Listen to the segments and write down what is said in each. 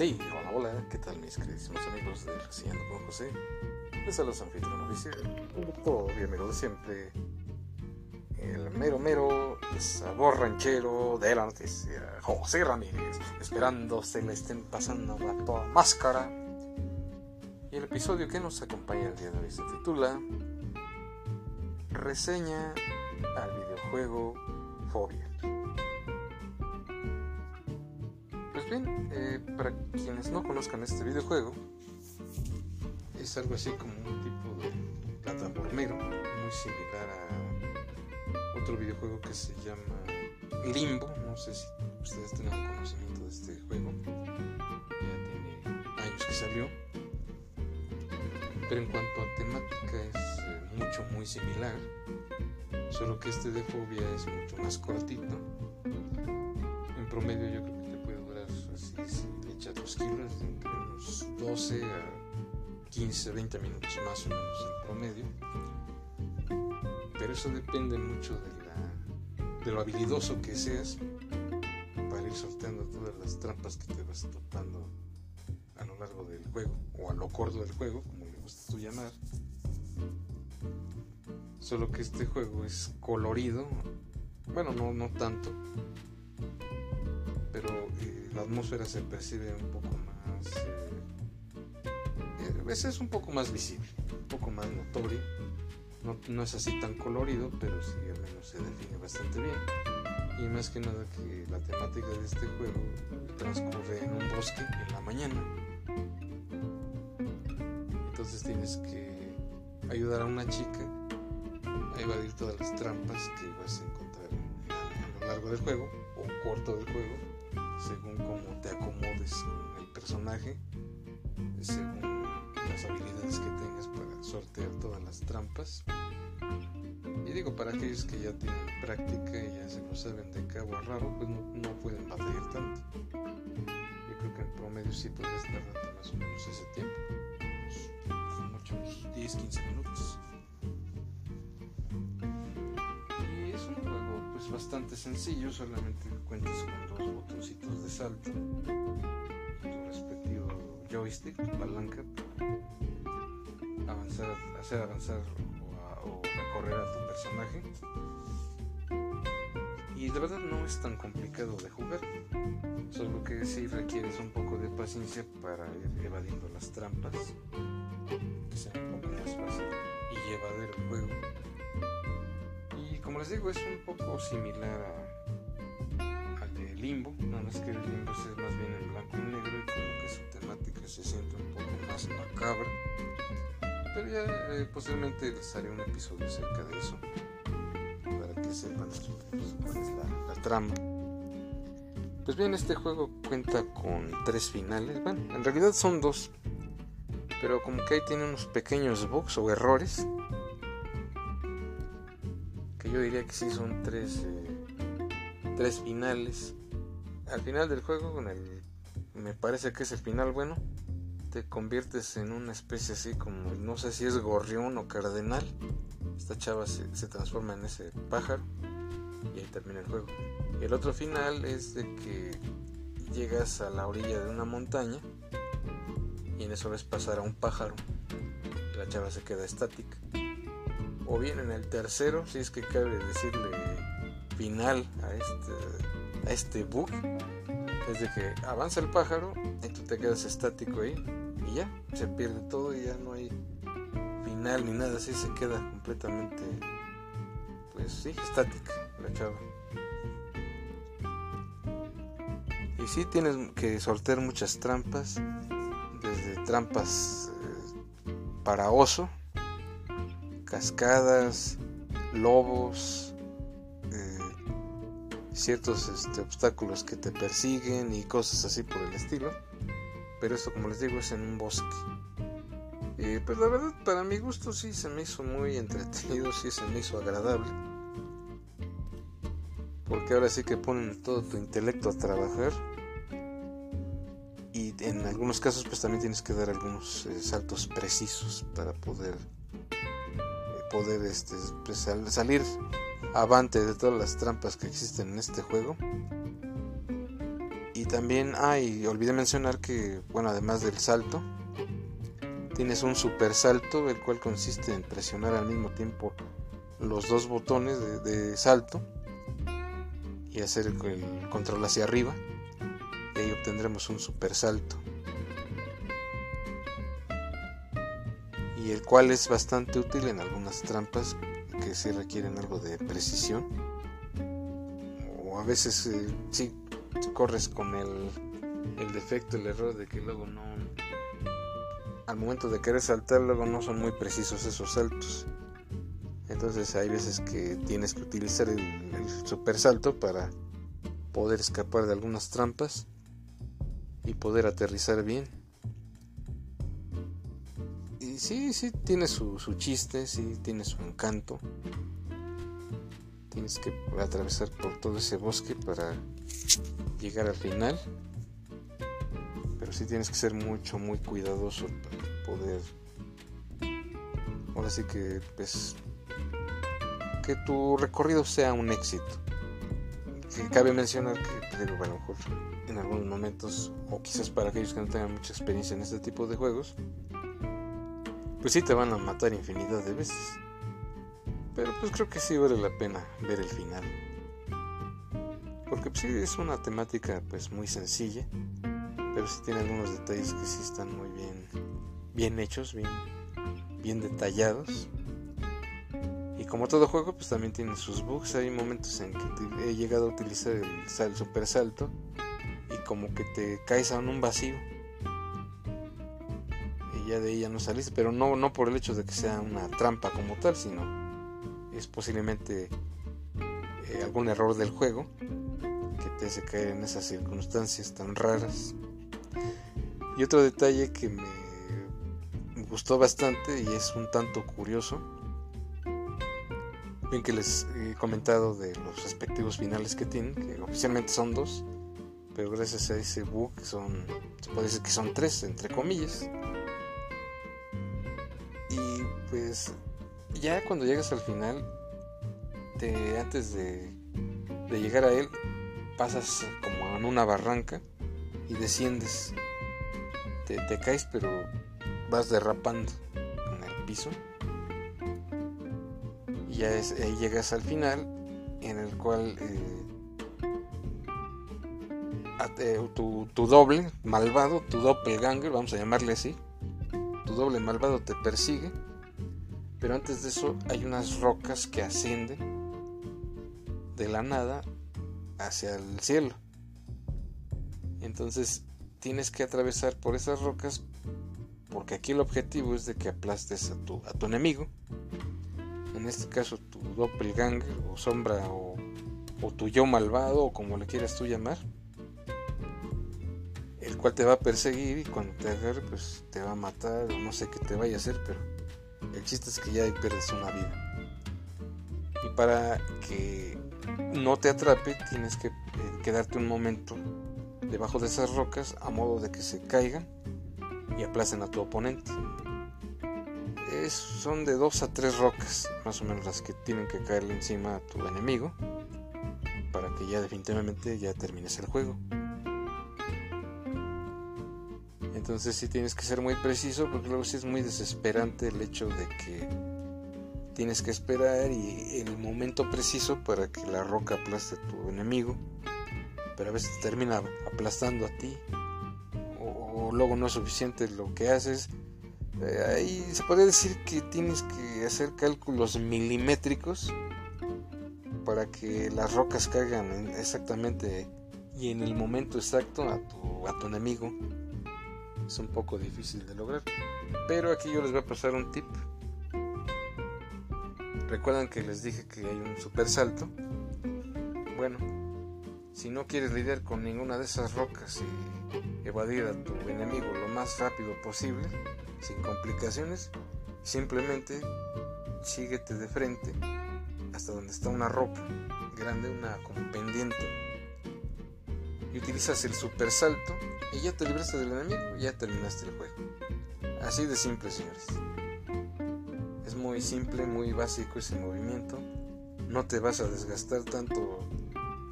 Sí, hola, hola, ¿qué tal mis queridísimos amigos de Reseñando con José? Les saluda su anfitrión oficial, un doctor y amigo de siempre, el mero mero sabor ranchero de la noticia, José Ramírez, esperando se le estén pasando la toda máscara. Y el episodio que nos acompaña el día de hoy se titula Reseña al videojuego Fobia. Bien, eh, para quienes no conozcan este videojuego, es algo así como un tipo de plataformero, muy similar a otro videojuego que se llama Limbo. No sé si ustedes tengan conocimiento de este juego, ya tiene años que salió. Pero en cuanto a temática es eh, mucho, muy similar, solo que este de Fobia es mucho más cortito. En promedio yo creo kilos, entre unos 12 a 15, 20 minutos más o menos en promedio. Pero eso depende mucho de, la, de lo habilidoso que seas para ir sorteando todas las trampas que te vas topando a lo largo del juego, o a lo corto del juego, como le gusta tú llamar. Solo que este juego es colorido, bueno, no, no tanto, pero eh, la atmósfera se percibe un poco más... Eh, a veces es un poco más visible, un poco más notorio. No, no, es así tan colorido, pero sí al menos se define bastante bien. Y más que nada que la temática de este juego transcurre en un bosque en la mañana. Entonces tienes que ayudar a una chica a evadir todas las trampas que vas a encontrar a lo largo del juego o corto del juego según cómo te acomodes con el personaje, según las habilidades que tengas para sortear todas las trampas. Y digo, para aquellos que ya tienen práctica y ya se lo saben de cabo a rabo, pues no, pueden batallar tanto. Yo creo que en promedio sí puedes tardarte más o menos ese tiempo, muchos 10, 15 minutos. Bastante sencillo, solamente cuentas con dos botoncitos de salto, tu respectivo joystick, tu palanca, para avanzar, hacer avanzar o, recorrer a tu personaje. Y de verdad no es tan complicado de jugar, solo que si requieres un poco de paciencia para ir evadiendo las trampas, que sea un poco más fácil y llevadero el juego les digo, es un poco similar al de Limbo, nada más que el Limbo es más bien en blanco y negro y como que su temática se siente un poco más macabra. Pero ya eh, posiblemente les haré un episodio acerca de eso, para que sepan pues, cuál es la, la trama. Pues bien, este juego cuenta con tres finales. Bueno, en realidad son dos. Pero como que ahí tiene unos pequeños bugs o errores yo diría que sí son tres, eh, tres finales. Al final del juego, con el, me parece que es el final bueno, te conviertes en una especie así como, no sé si es gorrión o cardenal. Esta chava se, se transforma en ese pájaro y ahí termina el juego. El otro final es de que llegas a la orilla de una montaña y en eso ves pasar a un pájaro. La chava se queda estática o bien en el tercero, si es que cabe decirle final a este, a este bug, es de que avanza el pájaro y tú te quedas estático ahí y ya, se pierde todo y ya no hay final ni nada, así se queda completamente, pues sí, estática la chava. Y sí tienes que sortear muchas trampas, desde trampas eh, para oso, cascadas, lobos, eh, ciertos este, obstáculos que te persiguen y cosas así por el estilo. Pero esto, como les digo, es en un bosque. Y pues la verdad, para mi gusto sí se me hizo muy entretenido, sí se me hizo agradable. Porque ahora sí que ponen todo tu intelecto a trabajar. Y en algunos casos pues también tienes que dar algunos eh, saltos precisos para poder poder este, pues, salir avante de todas las trampas que existen en este juego. Y también, ah, y olvidé mencionar que, bueno, además del salto, tienes un super salto, el cual consiste en presionar al mismo tiempo los dos botones de, salto y hacer el, control hacia arriba. Y ahí obtendremos un super salto. Y el cual es bastante útil en algunas trampas que sí requieren algo de precisión. O a veces si eh, sí corres con el, el defecto, el error de que luego no... Al momento de querer saltar, luego no son muy precisos esos saltos. Entonces hay veces que tienes que utilizar el, super salto para poder escapar de algunas trampas y poder aterrizar bien. Y sí, sí, tiene su, su chiste, sí, tiene su encanto. Tienes que atravesar por todo ese bosque para llegar al final. Pero sí tienes que ser mucho, muy cuidadoso para poder... Ahora sí que, pues, que tu recorrido sea un éxito. Que cabe mencionar que, a lo mejor en algunos momentos, o quizás para aquellos que no tengan mucha experiencia en este tipo de juegos, pues sí te van a matar infinidad de veces. Pero pues creo que sí vale la pena ver el final. Porque pues sí es una temática pues muy sencilla, pero sí tiene algunos detalles que sí están muy bien, bien hechos, bien, bien detallados como todo juego, pues también tiene sus bugs. Hay momentos en que he llegado a utilizar el, super salto y como que te caes en un vacío. Ya de ya no saliste, pero no, no por el hecho de que sea una trampa como tal, sino es posiblemente eh, algún error del juego que te hace caer en esas circunstancias tan raras. Y otro detalle que me gustó bastante y es un tanto curioso Bien que les he comentado de los respectivos finales que tienen, que oficialmente son dos, pero gracias a ese bug son, se puede decir que son tres, entre comillas. Y pues ya cuando llegas al final, te, antes de, llegar a él, pasas como en una barranca y desciendes. Te, caes pero vas derrapando en el piso ya es, llegas al final en el cual eh, tu, tu, doble malvado, tu doppelganger, vamos a llamarle así, tu doble malvado te persigue, pero antes de eso hay unas rocas que ascienden de la nada hacia el cielo. Entonces tienes que atravesar por esas rocas porque aquí el objetivo es de que aplastes a tu, a tu enemigo en este caso tu doppelganger o sombra o, tu yo malvado o como le quieras tú llamar, el cual te va a perseguir y cuando te agarre pues te va a matar o no sé qué te vaya a hacer, pero el chiste es que ya pierdes una vida. Y para que no te atrape tienes que eh, quedarte un momento debajo de esas rocas a modo de que se caigan y aplacen a tu oponente son de dos a tres rocas, más o menos las que tienen que caerle encima a tu enemigo, para que ya definitivamente ya termines el juego. Entonces sí tienes que ser muy preciso, porque luego sí es muy desesperante el hecho de que tienes que esperar y el momento preciso para que la roca aplaste a tu enemigo, pero a veces termina aplastando a ti, o luego no es suficiente lo que haces eh, ahí se puede decir que tienes que hacer cálculos milimétricos para que las rocas caigan exactamente y en el momento exacto a tu enemigo. Es un poco difícil de lograr. Pero aquí yo les voy a pasar un tip. Recuerdan que les dije que hay un super salto. Bueno, si no quieres lidiar con ninguna de esas rocas y evadir a tu enemigo lo más rápido posible, sin complicaciones, simplemente síguete de frente hasta donde está una roca grande, una como pendiente, y utilizas el super salto y ya te libraste del enemigo y ya terminaste el juego. Así de simple, señores. Es muy simple, muy básico ese movimiento. No te vas a desgastar tanto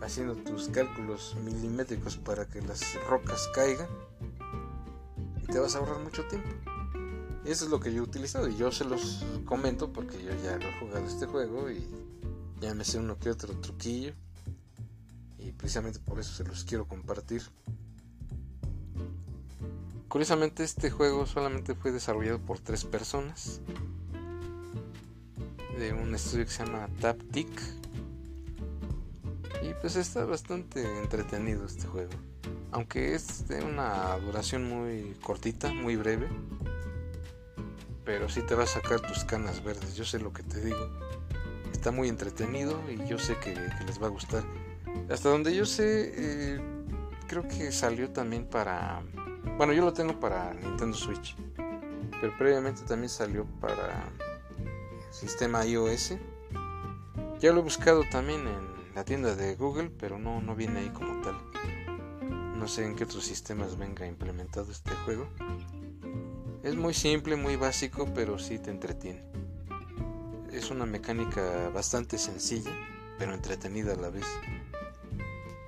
haciendo tus cálculos milimétricos para que las rocas caigan y te vas a ahorrar mucho tiempo. Eso es lo que yo he utilizado y yo se los comento porque yo ya lo he jugado este juego y ya me sé uno que otro truquillo y precisamente por eso se los quiero compartir. Curiosamente este juego solamente fue desarrollado por tres personas de un estudio que se llama Taptic y pues está bastante entretenido este juego. Aunque es de una duración muy cortita, muy breve. Pero sí te va a sacar tus canas verdes, yo sé lo que te digo. Está muy entretenido y yo sé que, les va a gustar. Hasta donde yo sé, eh, creo que salió también para... Bueno, yo lo tengo para Nintendo Switch. Pero previamente también salió para sistema iOS. Ya lo he buscado también en la tienda de Google, pero no, no viene ahí como tal. No sé en qué otros sistemas venga implementado este juego. Es muy simple, muy básico, pero sí te entretiene. Es una mecánica bastante sencilla, pero entretenida a la vez.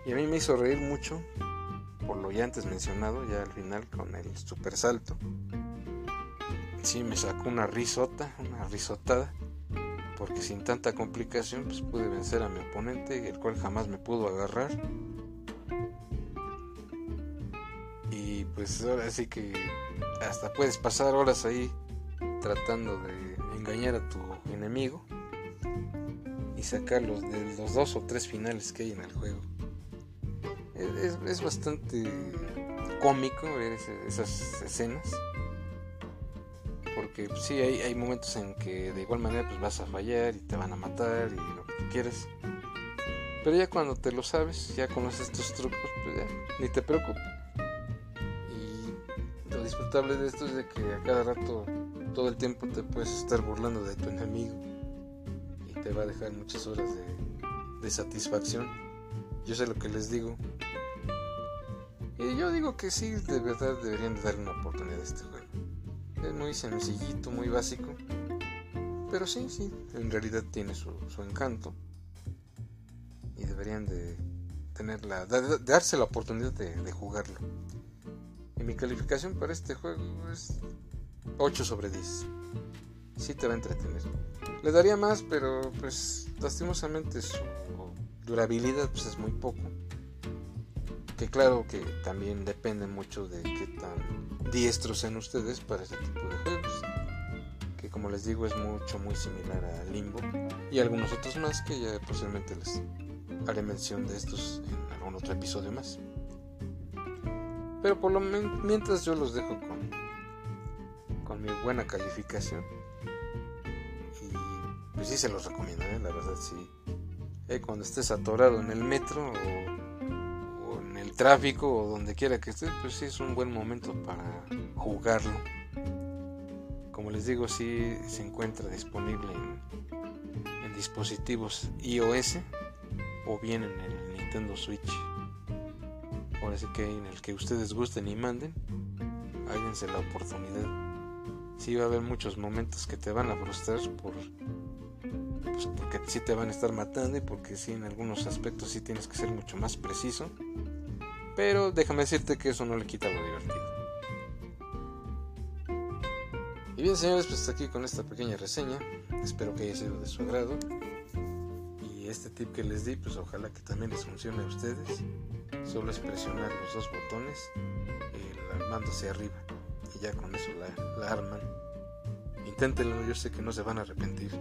Y a mí me hizo reír mucho, ya antes mencionado, ya al final con el super salto. Sí, me sacó una risota, una risotada porque sin tanta complicación pues pude vencer a mi oponente, el cual jamás me pudo agarrar. Y pues ahora sí que hasta puedes pasar horas ahí tratando de engañar a tu enemigo y sacarlos de los dos o tres finales que hay en el juego. Es, bastante cómico ver esas escenas porque pues, sí hay, hay, momentos en que de igual manera pues vas a fallar y te van a matar y lo que tú quieres. Pero ya cuando te lo sabes, ya conoces estos trucos, pues ya ni te preocupes. Y lo disfrutable de esto es de que a cada rato, todo el tiempo te puedes estar burlando de tu enemigo y te va a dejar muchas horas de, de satisfacción. Yo sé lo que les digo. Y yo digo que sí, de verdad deberían de darle una oportunidad a este juego. Es muy sencillito, muy básico. Pero sí, sí, en realidad tiene su, encanto. Y deberían de tener la, darse la oportunidad de, jugarlo. Y mi calificación para este juego es 8 sobre 10. Sí te va a entretener. Le daría más, pero pues lastimosamente su durabilidad pues, es muy poco. Que claro que también depende mucho de qué tan diestros sean ustedes para este tipo de juegos. Que como les digo es mucho muy similar a Limbo y algunos otros más que ya posiblemente les haré mención de estos en algún otro episodio más. Pero por lo mientras yo los dejo con, con mi buena calificación. Y pues sí se los recomiendo, ¿eh? la verdad sí. Eh, cuando estés atorado en el metro o tráfico o donde quiera que estés, pues sí es un buen momento para jugarlo. Como les digo, sí se encuentra disponible en, dispositivos iOS o bien en el Nintendo Switch. Ahora sí que en el que ustedes gusten y manden, háganse la oportunidad. Sí va a haber muchos momentos que te van a frustrar por pues porque sí te van a estar matando y porque sí en algunos aspectos sí tienes que ser mucho más preciso pero déjame decirte que eso no le quita lo divertido. Y bien señores, pues hasta aquí con esta pequeña reseña. Espero que haya sido de su agrado. Y este tip que les di, pues ojalá que también les funcione a ustedes. Solo es presionar los dos botones el mando hacia arriba. Y ya con eso la, la arman. Inténtenlo, yo sé que no se van a arrepentir.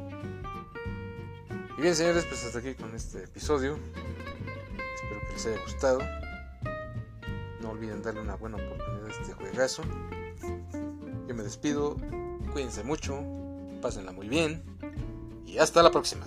Y bien señores, pues hasta aquí con este episodio. Espero que les haya gustado olviden darle una buena oportunidad a este juegazo. Yo me despido, cuídense mucho, pásenla muy bien y hasta la próxima.